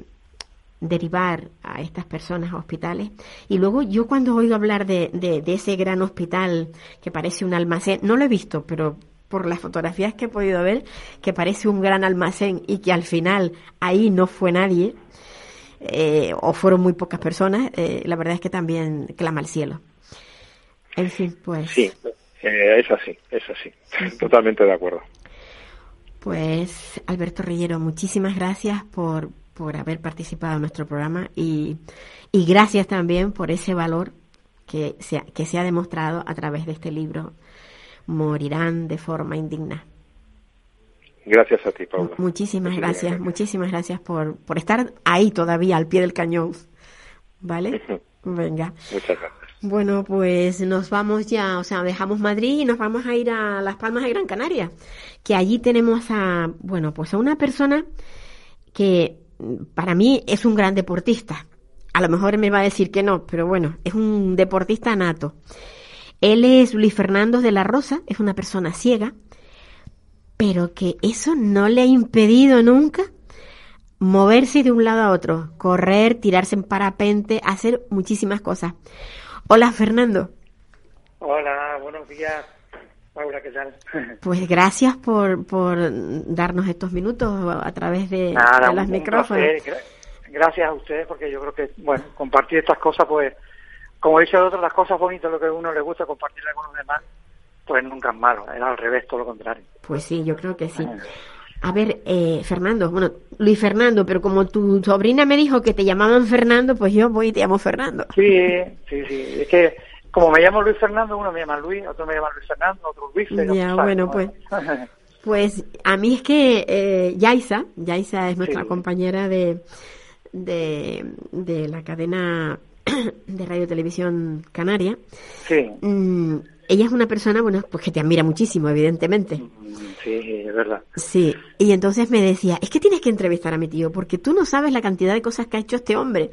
derivar a estas personas a hospitales. Y luego yo cuando oigo hablar de, de, de ese gran hospital que parece un almacén, no lo he visto, pero por las fotografías que he podido ver, que parece un gran almacén y que al final ahí no fue nadie, eh, o fueron muy pocas personas, eh, la verdad es que también clama al cielo. En fin, pues. Sí, eh, es así, es así. Totalmente de acuerdo. Pues Alberto Rillero, muchísimas gracias por, por haber participado en nuestro programa y, y gracias también por ese valor que se, ha- que se ha demostrado a través de este libro, Morirán de forma indigna. Gracias a ti, Paula. Muchísimas Muchísimas gracias, gracias. muchísimas gracias por, por estar ahí todavía al pie del cañón. ¿Vale? Venga. Muchas gracias. Bueno, pues nos vamos ya, o sea, dejamos Madrid y nos vamos a ir a Las Palmas de Gran Canaria, que allí tenemos a, bueno, pues a una persona que para mí es un gran deportista. A lo mejor me va a decir que no, pero bueno, es un deportista nato. Él es Luis Fernando de la Rosa, es una persona ciega, pero que eso no le ha impedido nunca moverse de un lado a otro, correr, tirarse en parapente, hacer muchísimas cosas. Hola Fernando, Hola, buenos días. Paula, ¿qué tal? pues gracias por, por darnos estos minutos a través de, Nada, de los micrófonos. placer. Gra- Gracias a ustedes porque yo creo que, bueno, compartir estas cosas, pues, como dice el otro, las cosas bonitas, lo que a uno le gusta compartirlas con los demás, pues nunca es malo, era al revés, todo lo contrario. Pues sí, yo creo que sí. A ver, eh, Fernando, bueno, Luis Fernando, pero como tu sobrina me dijo que te llamaban Fernando, pues yo voy y te llamo Fernando. Sí, sí, sí. Es que, como me llamo Luis Fernando, uno me llama Luis, otro me llama Luis Fernando, otro Luis. Ya, bueno, ¿no? pues. Pues a mí es que eh, Yaisa, Yaisa es nuestra Sí. compañera de, de, de la cadena de radio televisión canaria. sí, Mm, ella es una persona, bueno, pues que te admira muchísimo, evidentemente. sí, es verdad. Sí, y entonces me decía, es que tienes que entrevistar a mi tío, porque tú no sabes la cantidad de cosas que ha hecho este hombre.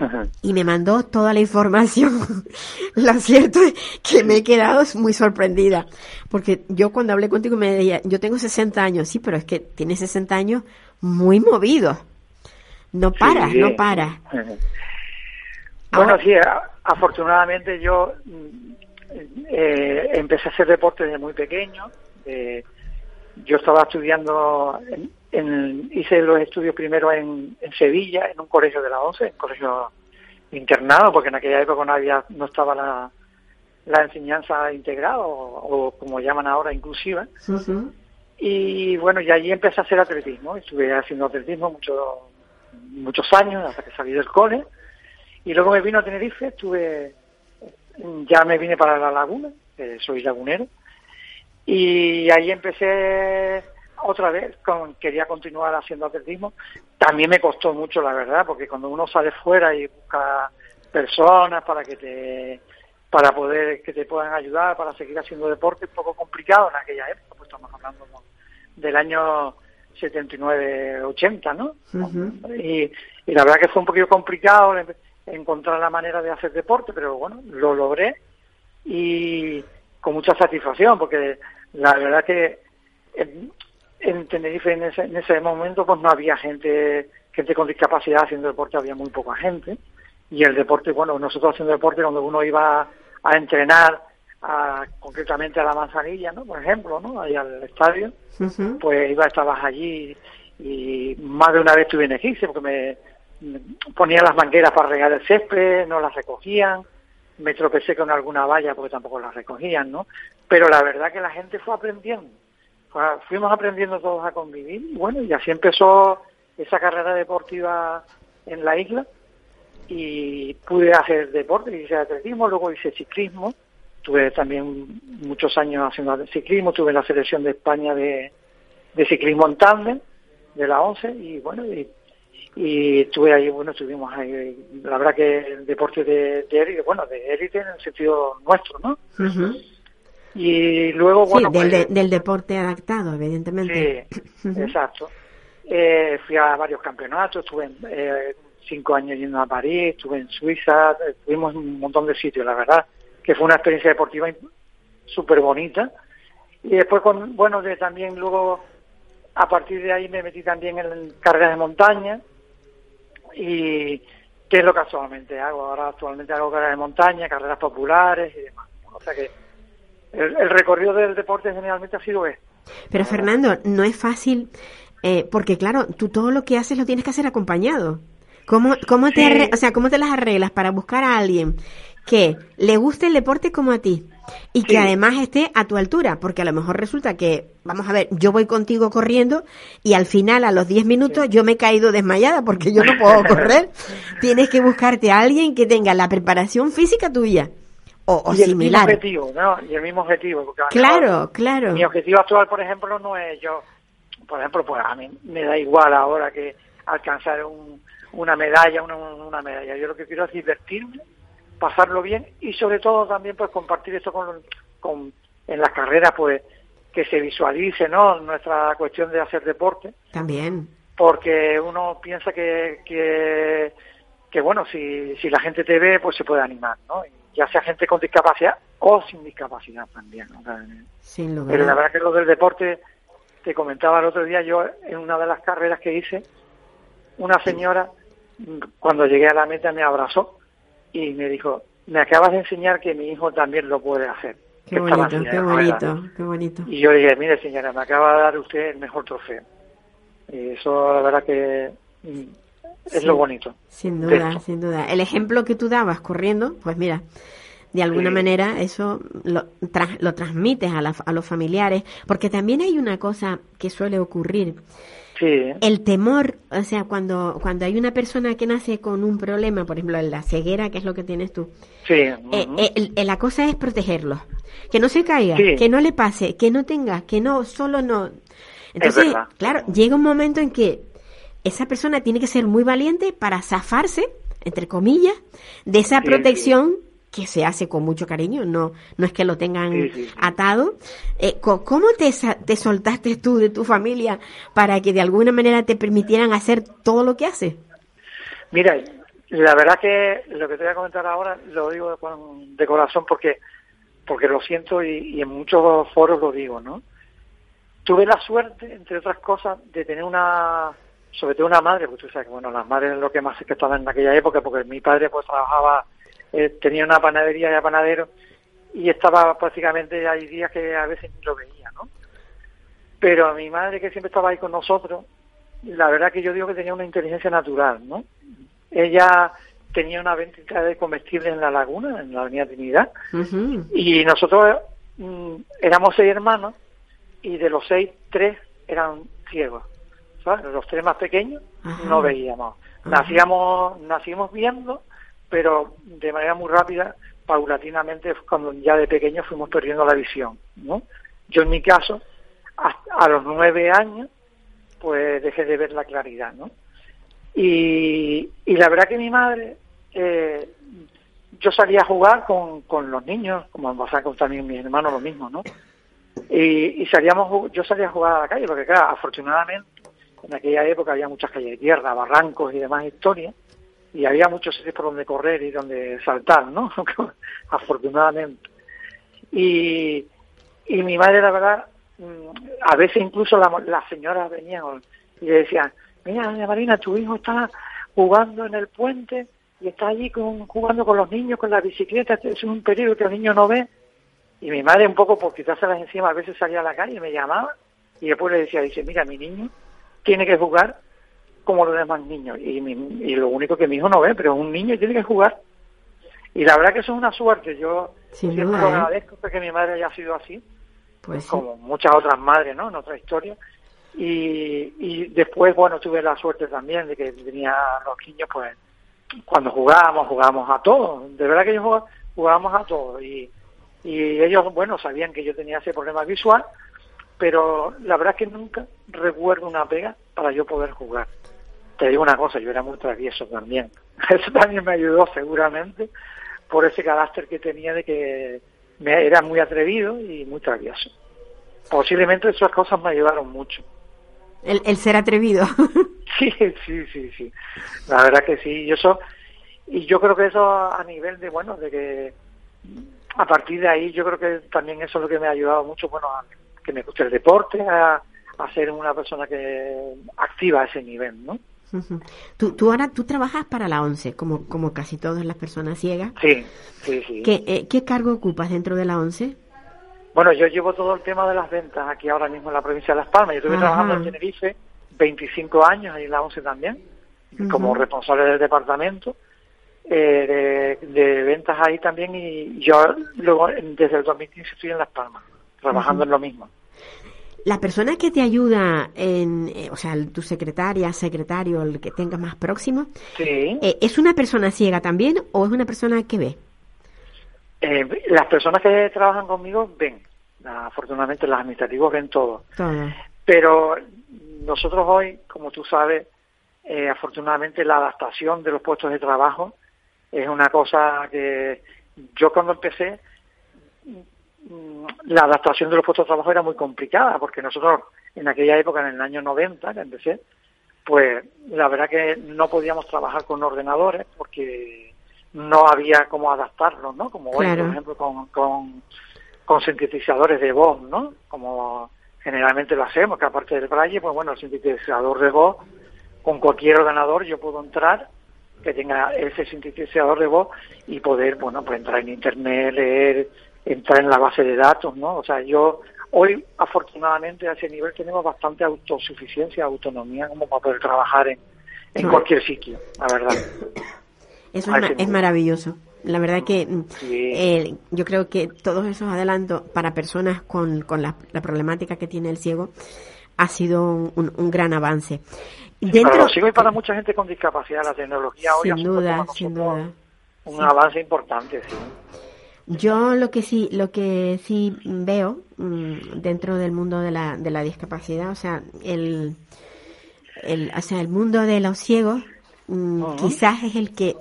Y me mandó toda la información. Lo cierto es que me he quedado muy sorprendida, porque yo cuando hablé contigo me decía, yo tengo 60 años, sí, pero es que tiene 60 años muy movido. No para, Sí. no para. Bueno, Ahora- sí, afortunadamente yo mm, eh, empecé a hacer deporte desde muy pequeño. Eh, yo estaba estudiando, en, en- hice los estudios primero en, en Sevilla, en un colegio de la OCE, en colegio internado, porque en aquella época no, había, no estaba la, la enseñanza integrada o, o como llaman ahora inclusiva. Y bueno, y allí empecé a hacer atletismo. Estuve haciendo atletismo muchos muchos años hasta que salí del cole. Y luego me vino a Tenerife, estuve, ya me vine para la laguna, eh, soy lagunero. Y ahí empecé otra vez, con, quería continuar haciendo atletismo. También me costó mucho, la verdad, porque cuando uno sale fuera y busca personas para que te para poder que te puedan ayudar para seguir haciendo deporte es un poco complicado en aquella época, pues estamos hablando del año 79-80, ¿no? Ujú. y, y la verdad que fue un poquito complicado en- encontrar la manera de hacer deporte, pero bueno, lo logré y con mucha satisfacción, porque la verdad que en, en Tenerife en ese, en ese momento pues no había gente gente con discapacidad haciendo deporte, había muy poca gente y el deporte, bueno, nosotros haciendo deporte cuando uno iba a entrenar a, concretamente a la manzanilla, ¿no? Por ejemplo, ¿no? Ahí al estadio, pues iba, estabas allí y más de una vez tuve en eclipse porque me, ponían las mangueras para regar el césped, no las recogían, me tropecé con alguna valla porque tampoco las recogían, ¿no? Pero la verdad que la gente fue aprendiendo, fuimos aprendiendo todos a convivir y bueno, y así empezó esa carrera deportiva en la isla. Y pude hacer deporte, hice atletismo, luego hice ciclismo, tuve también muchos años haciendo ciclismo, tuve la selección de España de, de ciclismo en tándem de la 11 y bueno, y, y estuve ahí, bueno, estuvimos ahí, la verdad que el deporte de, élite, bueno, de élite en el sentido nuestro, ¿no? Y luego, Sí, bueno, del, pues, de- del deporte adaptado, evidentemente. Sí, exacto. Eh, fui a varios campeonatos, estuve en, eh, cinco años yendo a París, estuve en Suiza, eh, estuvimos en un montón de sitios, la verdad, que fue una experiencia deportiva súper bonita. Y después, con, bueno, de, también luego, a partir de ahí me metí también en carreras de montaña y que es lo que actualmente hago. Ahora actualmente hago carreras de montaña, carreras populares y demás. O sea que el, el recorrido del deporte generalmente ha sido este. Pero Fernando, no es fácil, eh, porque claro, tú todo lo que haces lo tienes que hacer acompañado. ¿Cómo, cómo, te Sí. o sea, ¿Cómo te las arreglas para buscar a alguien que le guste el deporte como a ti y que Sí. además esté a tu altura? Porque a lo mejor resulta que, vamos a ver, yo voy contigo corriendo y al final, a los 10 minutos, yo me he caído desmayada porque yo no puedo correr. Tienes que buscarte a alguien que tenga la preparación física tuya o, o y el mismo objetivo, ¿no? Y el mismo objetivo. porque Claro, mejor claro. Mi objetivo actual, por ejemplo, no es yo, por ejemplo, pues a mí me da igual ahora que alcanzar un- una medalla, una, una medalla. Yo lo que quiero es divertirme, pasarlo bien y sobre todo también pues compartir esto con, con en las carreras, pues que se visualice, ¿no? Nuestra cuestión de hacer deporte También. porque uno piensa que, que, que, bueno, si, si la gente te ve, pues se puede animar, ¿no? Ya sea gente con discapacidad o sin discapacidad también. ¿no? O sea, Sin lugar. Pero la verdad que lo del deporte, te comentaba el otro día, yo en una de las carreras que hice, una señora, cuando llegué a la meta, me abrazó y me dijo, me acabas de enseñar que mi hijo también lo puede hacer. Qué bonito, qué ruedas". bonito, qué bonito. Y yo dije, mire señora, me acaba de dar usted el mejor trofeo. Y eso la verdad que mm, es Sí. lo bonito. Sin duda, sin duda. El ejemplo que tú dabas corriendo, pues mira, de alguna Sí. manera eso lo, lo transmites a, la- a los familiares, porque también hay una cosa que suele ocurrir. Sí, El temor, o sea, cuando, cuando hay una persona que nace con un problema, por ejemplo, la ceguera, que es lo que tienes tú, sí. eh, eh, el- eh, la cosa es protegerlo. Que no se caiga, Sí. que no le pase, que no tenga, que no, solo no. Entonces, claro, llega un momento en que esa persona tiene que ser muy valiente para zafarse, entre comillas, de esa Sí, protección que se hace con mucho cariño, no, no es que lo tengan Sí, atado. Eh, ¿Cómo te, te soltaste tú de tu familia para que de alguna manera te permitieran hacer todo lo que haces? Mira, la verdad que lo que te voy a comentar ahora lo digo de corazón porque porque lo siento y, y en muchos foros lo digo, ¿no? Tuve la suerte, entre otras cosas, de tener una, sobre todo una madre, porque tú sabes que, bueno, las madres es lo que más se que estaban en aquella época, porque mi padre pues trabajaba, eh, tenía una panadería de panadero y estaba prácticamente, hay días que a veces ni lo veía, ¿no? Pero a mi madre que siempre estaba ahí con nosotros, la verdad que yo digo que tenía una inteligencia natural, ¿no? Ella tenía una venta de comestibles en la laguna, en la Avenida Trinidad, y nosotros mm, éramos seis hermanos y de los seis, tres eran ciegos. ¿Sabes? Los tres más pequeños Ajá. no veíamos. Nacíamos, nacimos viendo, pero de manera muy rápida, paulatinamente, cuando ya de pequeños fuimos perdiendo la visión. ¿no? Yo en mi caso, a, los nueve años, pues dejé de ver la claridad. ¿no? Y, y la verdad que mi madre, eh, yo salía a jugar con, con los niños, como pasaba con también mis hermanos lo mismo, ¿no? Y, y salíamos, yo salía a jugar a la calle, porque claro, afortunadamente, en aquella época había muchas calles de tierra, barrancos y demás historias, y había muchos sitios por donde correr y donde saltar, ¿no? afortunadamente. Y, y mi madre, la verdad, mm, a veces incluso la- las señoras venían y le decían, mira, doña Marina, tu hijo está jugando en el puente y está allí con, jugando con los niños, con la bicicleta, este es un peligro que el niño no ve. Y mi madre un poco por quitárselas encima, a veces salía a la calle y me llamaba y después le decía, dice, mira, mi niño tiene que jugar como los demás niños. Y, mi- y lo único que mi hijo no ve, pero es un niño y tiene que jugar. Y la verdad que eso es una suerte. Yo Sin siempre duda, lo ¿eh? agradezco porque mi madre haya sido así Pues sí. como muchas otras madres, ¿no? En otra historia. Y, y después, bueno, tuve la suerte también de que tenía los niños, pues, cuando jugábamos, jugábamos a todo. De verdad que ellos jugá- jugábamos a todo. Y, y ellos, bueno, sabían que yo tenía ese problema visual, pero la verdad que nunca recuerdo una pega para yo poder jugar. te digo una cosa, yo era muy travieso también. Eso también me ayudó seguramente por ese carácter que tenía de que me era muy atrevido y muy travieso. Posiblemente esas cosas me ayudaron mucho. El, el ser atrevido. Sí, sí, sí, sí. La verdad que sí. Y eso, y yo creo que eso a nivel de, bueno, de que a partir de ahí yo creo que también eso es lo que me ha ayudado mucho, bueno, a que me guste el deporte, a, a ser una persona que activa a ese nivel, ¿no? Tú, tú ahora tú trabajas para la ONCE, como, como casi todas las personas ciegas. Sí, sí, sí. ¿Qué, eh, ¿Qué cargo ocupas dentro de la ONCE? Bueno, yo llevo todo el tema de las ventas aquí ahora mismo en la provincia de Las Palmas. Yo estuve Ajá. trabajando en Tenerife 25 años, ahí en la ONCE también, como responsable del departamento eh, de, de ventas ahí también. Y yo luego, desde el 2015 estoy en Las Palmas, trabajando en lo mismo. La persona que te ayuda, en, eh, o sea, tu secretaria, secretario, el que tengas más próximo, Sí. eh, ¿es una persona ciega también o es una persona que ve? Eh, las personas que trabajan conmigo ven. Afortunadamente, los administrativos ven todo. Todo. Pero nosotros hoy, como tú sabes, afortunadamente la adaptación de los puestos de trabajo es una cosa que yo cuando empecé, la adaptación de los puestos de trabajo era muy complicada, porque nosotros en aquella época, en el año 90 que empecé, pues la verdad que no podíamos trabajar con ordenadores porque no había cómo adaptarlos, ¿no? Como hoy, Claro. por ejemplo, con, con, con sintetizadores de voz, ¿no? Como generalmente lo hacemos, que aparte del braille, pues bueno, el sintetizador de voz, con cualquier ordenador yo puedo entrar que tenga ese sintetizador de voz y poder, bueno, pues entrar en internet, leer, entrar en la base de datos, ¿no? O sea, yo hoy afortunadamente a ese nivel tenemos bastante autosuficiencia, autonomía como para poder trabajar en, en cualquier sitio, la verdad. Eso es, es maravilloso. La verdad que mm, Sí. eh, yo creo que todos esos adelantos para personas con, con la, la problemática que tiene el ciego ha sido un, un- un gran avance. para Dentro, los ciegos y para mucha gente con discapacidad, la tecnología hoy sin duda, para sin duda. un Sí. avance importante, sí. Yo lo que sí, lo que sí veo mm, dentro del mundo de la, de la discapacidad, o sea, el, el, o sea, el mundo de los ciegos mm, quizás es el que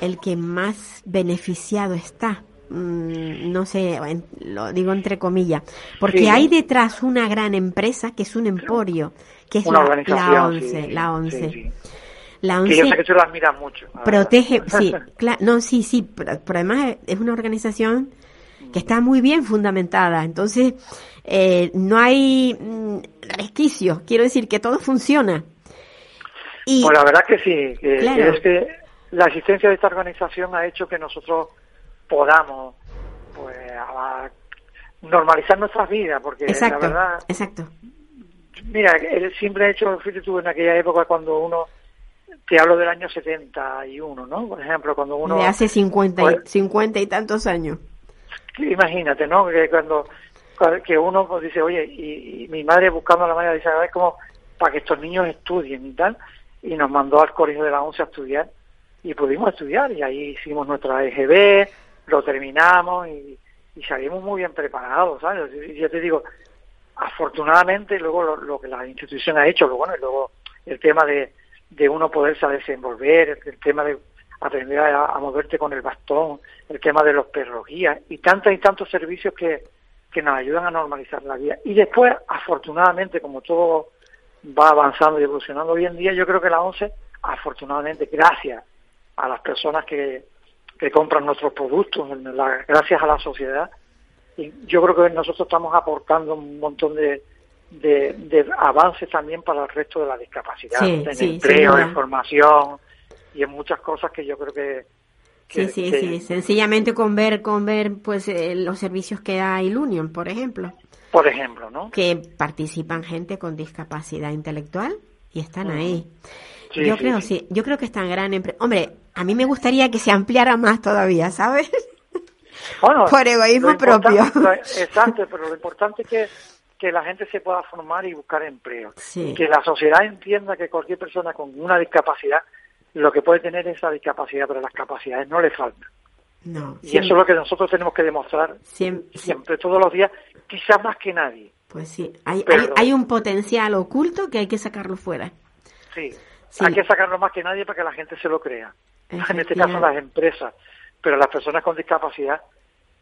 el que más beneficiado está. Mm, no sé, en- lo digo entre comillas, porque Sí. hay detrás una gran empresa que es un emporio, que es Una la, ONCE, sí, la ONCE. sí, La Que yo ONCE sé que tú lo admiras mucho. la protege, sí, cla- no, sí, sí, pero, pero además es una organización que está muy bien fundamentada, entonces eh, no hay mm, resquicios, quiero decir que todo funciona. Y Pues la verdad que sí, que, Claro. es que la existencia de esta organización ha hecho que nosotros podamos pues a- normalizar nuestras vidas, porque exacto, la verdad, exacto, mira, el simple hecho, fíjate tú, en aquella época cuando uno, te hablo del año 71, ¿no? Por ejemplo, cuando uno... de hace 50 y, pues, 50 y tantos años. imagínate, ¿no? Que cuando que uno pues, dice, oye, y, y mi madre buscando la manera dice, a ver cómo para que estos niños estudien y tal, y nos mandó al colegio de la ONCE a estudiar y pudimos estudiar y ahí hicimos nuestra EGB, lo terminamos y, y salimos muy bien preparados, ¿sabes? Y yo te digo, afortunadamente luego lo, lo que la institución ha hecho, lo bueno, y luego el tema de, de uno poderse desenvolver, el, tema de aprender a, moverte con el bastón, el tema de los perros guías y tantos y tantos servicios que, que nos ayudan a normalizar la vida. Y después, afortunadamente, como todo va avanzando y evolucionando hoy en día, yo creo que la ONCE, afortunadamente, gracias a las personas que, que compran nuestros productos, gracias a la sociedad, y yo creo que nosotros estamos aportando un montón de, de, de avances también para el resto de la discapacidad, Sí, en sí, empleo, en formación y en muchas cosas que yo creo que... Sí, que- sí, que- sí, sencillamente con ver, con ver pues eh, los servicios que da Ilunion, por ejemplo, Por ejemplo, ¿no? que participan gente con discapacidad intelectual y están ahí. Sí, yo sí, creo, sí. sí, yo creo que están gran empre- Hombre, a mí me gustaría que se ampliara más todavía, ¿sabes? Bueno, Por egoísmo propio. lo- exacto, pero lo importante es que, que la gente se pueda formar y buscar empleo. Sí. Que la sociedad entienda que cualquier persona con una discapacidad lo que puede tener es esa discapacidad, pero las capacidades no le faltan. No, Y eso es lo que nosotros tenemos que demostrar siempre, siempre, todos los días, quizás más que nadie. pues sí, hay, hay, Pero- hay un potencial oculto que hay que sacarlo fuera. Sí, Hay que sacarlo más que nadie para que la gente se lo crea. En este caso las empresas, pero las personas con discapacidad,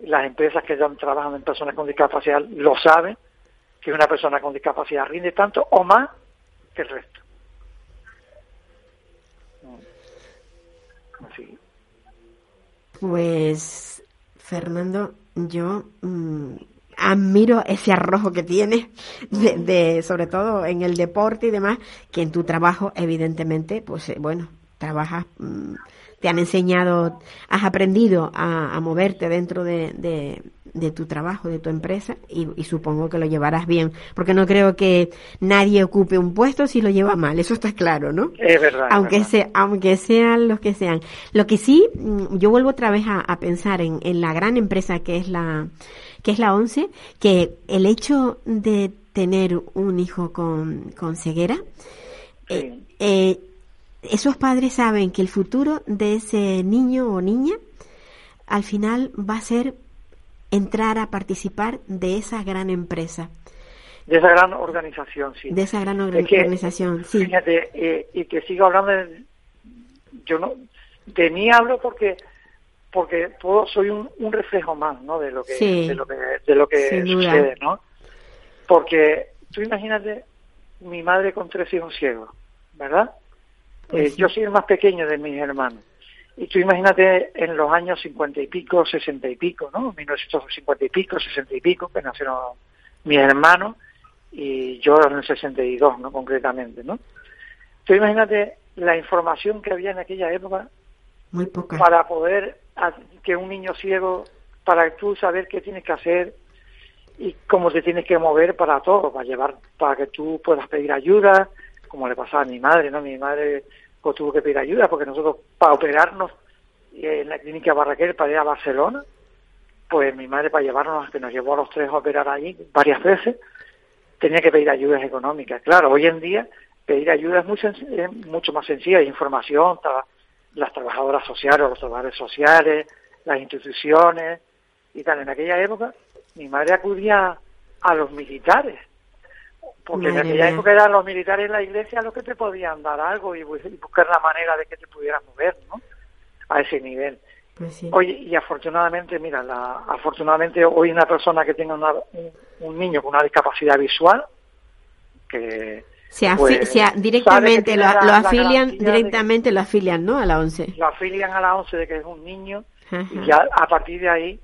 las empresas que ya trabajan en personas con discapacidad lo saben, que una persona con discapacidad rinde tanto o más que el resto. Pues, Fernando, yo mm, admiro ese arrojo que tienes, sobre todo en el deporte y demás, que en tu trabajo, evidentemente, pues eh, bueno, trabajas, mm, te han enseñado, has aprendido a, moverte dentro de, de, tu trabajo, de tu empresa, y, supongo que lo llevarás bien, porque no creo que nadie ocupe un puesto si lo lleva mal, eso está claro, ¿no? Es verdad. Aunque, Sea, aunque sean los que sean. Lo que sí, mm, yo vuelvo otra vez a, pensar en, en la gran empresa que es la que es la ONCE, que el hecho de tener un hijo con, con ceguera, eh, eh, esos padres saben que el futuro de ese niño o niña al final va a ser entrar a participar de esa gran empresa. De esa gran organización, sí. De esa gran organización, sí. Fíjate, eh, y que sigo hablando, de, yo no, de mí hablo porque porque todo soy un, un reflejo más, ¿no? De lo que, de lo que, de lo que sucede, ¿no? Porque tú imagínate mi madre con tres hijos ciegos, ¿verdad? Pues eh, yo soy el más pequeño de mis hermanos. Y tú imagínate en los años cincuenta y pico, sesenta y pico, ¿no? 1950 y pico, sesenta y pico, que nacieron mis hermanos y yo en el 62, ¿no? Concretamente, ¿no? Tú imagínate la información que había en aquella época Muy poca. para poder que un niño ciego, para tú saber qué tienes que hacer y cómo te tienes que mover para todo, para llevar, para que tú puedas pedir ayuda, como le pasaba a mi madre, ¿no? Mi madre pues, tuvo que pedir ayuda porque nosotros, para operarnos en la clínica Barraquer, para ir a Barcelona, pues mi madre para llevarnos, que nos llevó a los tres a operar allí varias veces, tenía que pedir ayudas económicas. Claro, hoy en día pedir ayuda es, muy es mucho más sencilla, hay información, las trabajadoras sociales, los trabajadores sociales, las instituciones y tal. En aquella época mi madre acudía a los militares, porque en aquella época eran los militares en la iglesia los que te podían dar algo y, buscar la manera de que te pudieras mover, ¿no? A ese nivel. Pues Oye, y afortunadamente, mira, la, afortunadamente hoy una persona que tenga un niño con una discapacidad visual, que se, pues, directamente lo, afilian, directamente lo afilian, ¿no? A la ONCE. Lo afilian a la ONCE de que es un niño y ya a partir de ahí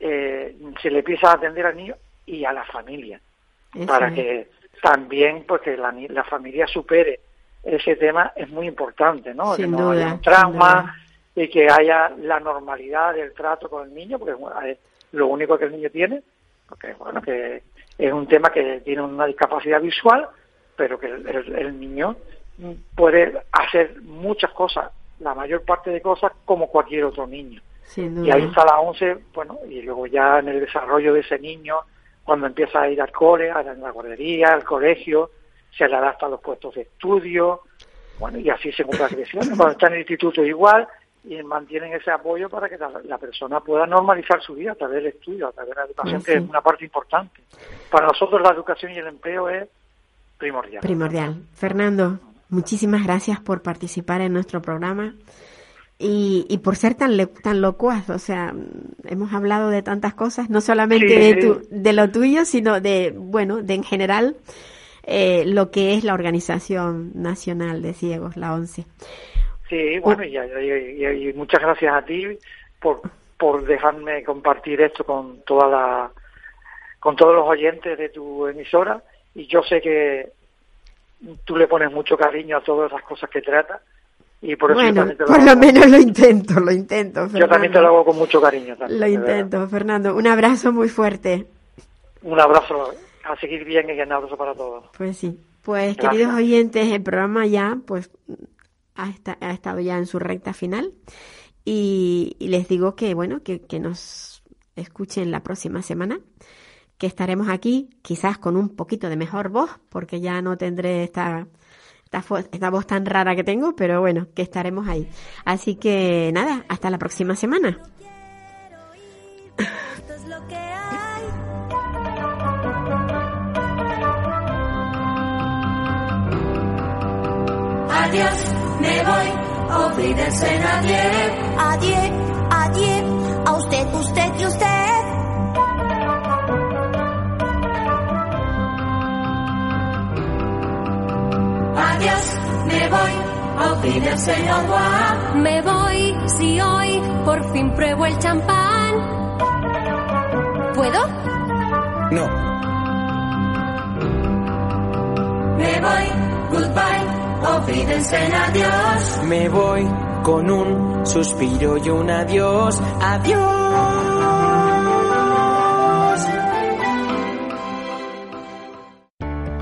eh, se le empieza a atender al niño y a la familia para que también pues que la, la, familia supere ese tema es muy importante, ¿no? que no haya un trauma y que haya la normalidad del trato con el niño, porque es lo único que el niño tiene, porque bueno, que es un tema que tiene una discapacidad visual, pero que el, niño puede hacer muchas cosas, la mayor parte de cosas como cualquier otro niño. Y ahí está la once, bueno, y luego ya en el desarrollo de ese niño, cuando empieza a ir al cole, a la guardería, al colegio, se le adapta a los puestos de estudio, bueno, y así se va creciendo. Cuando está en el instituto igual, y mantienen ese apoyo para que la, persona pueda normalizar su vida a través del estudio, a través de la educación, que es una parte importante. Para nosotros la educación y el empleo es primordial. Primordial. Fernando, muchísimas gracias por participar en nuestro programa y, y por ser tan tan locuaz. O sea, hemos hablado de tantas cosas, no solamente de, tu, de lo tuyo, sino de, bueno, de en general eh, lo que es la Organización Nacional de Ciegos, la ONCE. Sí, bueno, y, y, muchas gracias a ti por, por dejarme compartir esto con toda la con todos los oyentes de tu emisora y yo sé que tú le pones mucho cariño a todas las cosas que trata y por eso bueno, lo por lo menos lo intento, lo intento. Fernando. Yo también te lo hago con mucho cariño. lo intento, Fernando. Un abrazo muy fuerte. Un abrazo, a seguir bien y un abrazo para todos. Pues sí. Pues queridos oyentes, el programa ya pues ha, ha, estado ya en su recta final y, y les digo que bueno, que, que nos escuchen la próxima semana que estaremos aquí, quizás con un poquito de mejor voz, porque ya no tendré esta, esta, voz tan rara que tengo, pero bueno, que estaremos ahí. Así que nada, hasta la próxima semana. adiós, me voy, olvídense nadie. Adiós, adiós, a usted, usted y usted. Adiós, me voy, olvídense no Me voy, si hoy por fin pruebo el champán. ¿Puedo? No. Me voy, goodbye, olvídense adiós. Me voy con un suspiro y un adiós. Adiós.